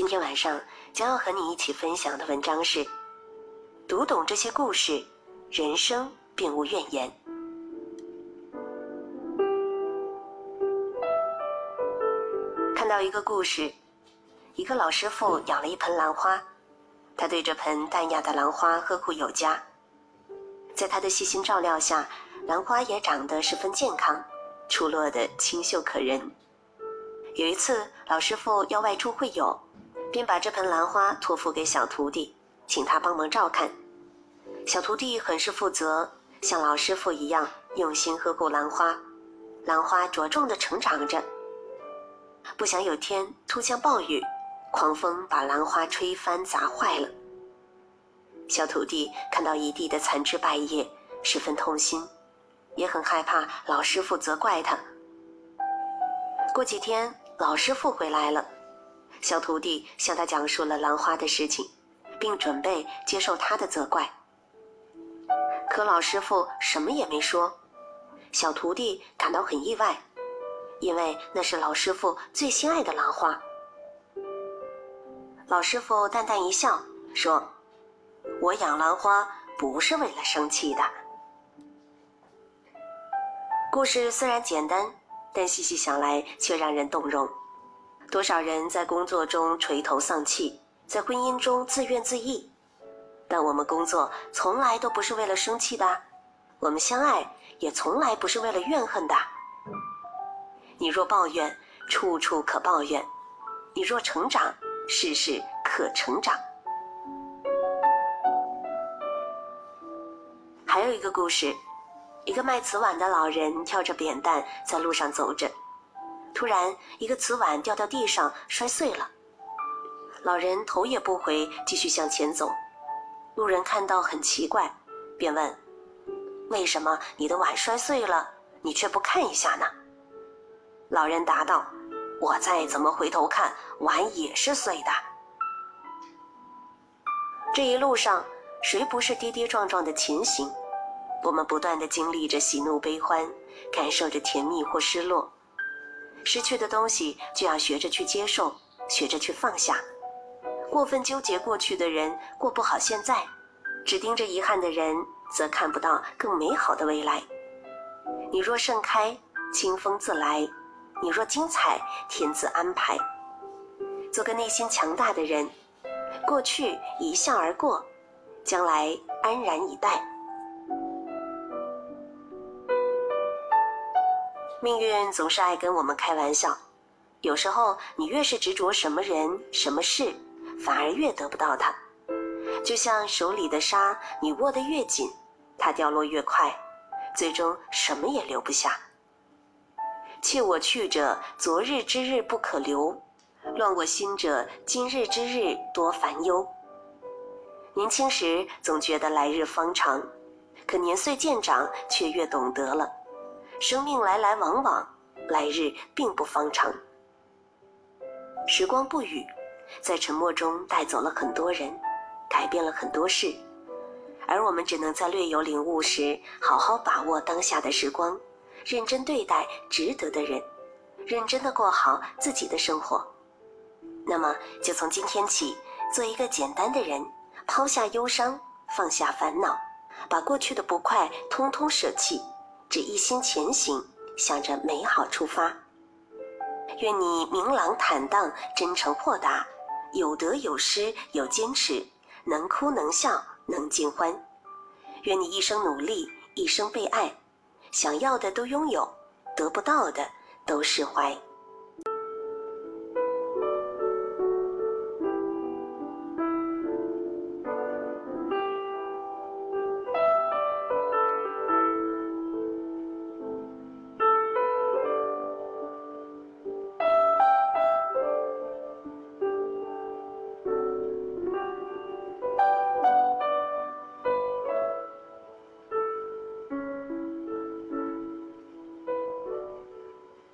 今天晚上将要和你一起分享的文章是：读懂这些故事，人生并无怨言。看到一个故事，一个老师傅养了一盆兰花，他对这盆淡雅的兰花呵护有加，在他的细心照料下，兰花也长得十分健康，出落的清秀可人。有一次，老师傅要外出会友，便把这盆兰花托付给小徒弟，请他帮忙照看。小徒弟很是负责，像老师傅一样用心呵护兰花，兰花茁壮地成长着。不想有天突降暴雨，狂风把兰花吹翻砸坏了。小徒弟看到一地的残枝败叶，十分痛心，也很害怕老师傅责怪他。过几天，老师傅回来了，小徒弟向他讲述了兰花的事情，并准备接受他的责怪。可老师傅什么也没说，小徒弟感到很意外，因为那是老师傅最心爱的兰花。老师傅淡淡一笑，说：“我养兰花不是为了生气的。”故事虽然简单。但细细想来，却让人动容。多少人在工作中垂头丧气，在婚姻中自怨自艾。但我们工作从来都不是为了生气的，我们相爱也从来不是为了怨恨的。你若抱怨，处处可抱怨；你若成长，事事可成长。还有一个故事。一个卖瓷碗的老人挑着扁担在路上走着，突然一个瓷碗掉到地上摔碎了。老人头也不回继续向前走，路人看到很奇怪，便问：“为什么你的碗摔碎了，你却不看一下呢？”老人答道：“我再怎么回头看，碗也是碎的。”这一路上，谁不是跌跌撞撞的前行？我们不断的经历着喜怒悲欢，感受着甜蜜或失落。失去的东西就要学着去接受，学着去放下。过分纠结过去的人过不好现在，只盯着遗憾的人则看不到更美好的未来。你若盛开，清风自来；你若精彩，天自安排。做个内心强大的人，过去一笑而过，将来安然以待。命运总是爱跟我们开玩笑，有时候你越是执着什么人、什么事，反而越得不到它。就像手里的沙，你握得越紧，它掉落越快，最终什么也留不下。弃我去者，昨日之日不可留；乱我心者，今日之日多烦忧。年轻时总觉得来日方长，可年岁渐长，却越懂得了。生命来来往往，来日并不方长。时光不语，在沉默中带走了很多人，改变了很多事，而我们只能在略有领悟时，好好把握当下的时光，认真对待值得的人，认真的过好自己的生活。那么，就从今天起，做一个简单的人，抛下忧伤，放下烦恼，把过去的不快通通舍弃。只一心前行，向着美好出发。愿你明朗坦荡、真诚豁达，有得有失有坚持，能哭能笑能尽欢。愿你一生努力，一生被爱，想要的都拥有，得不到的都释怀。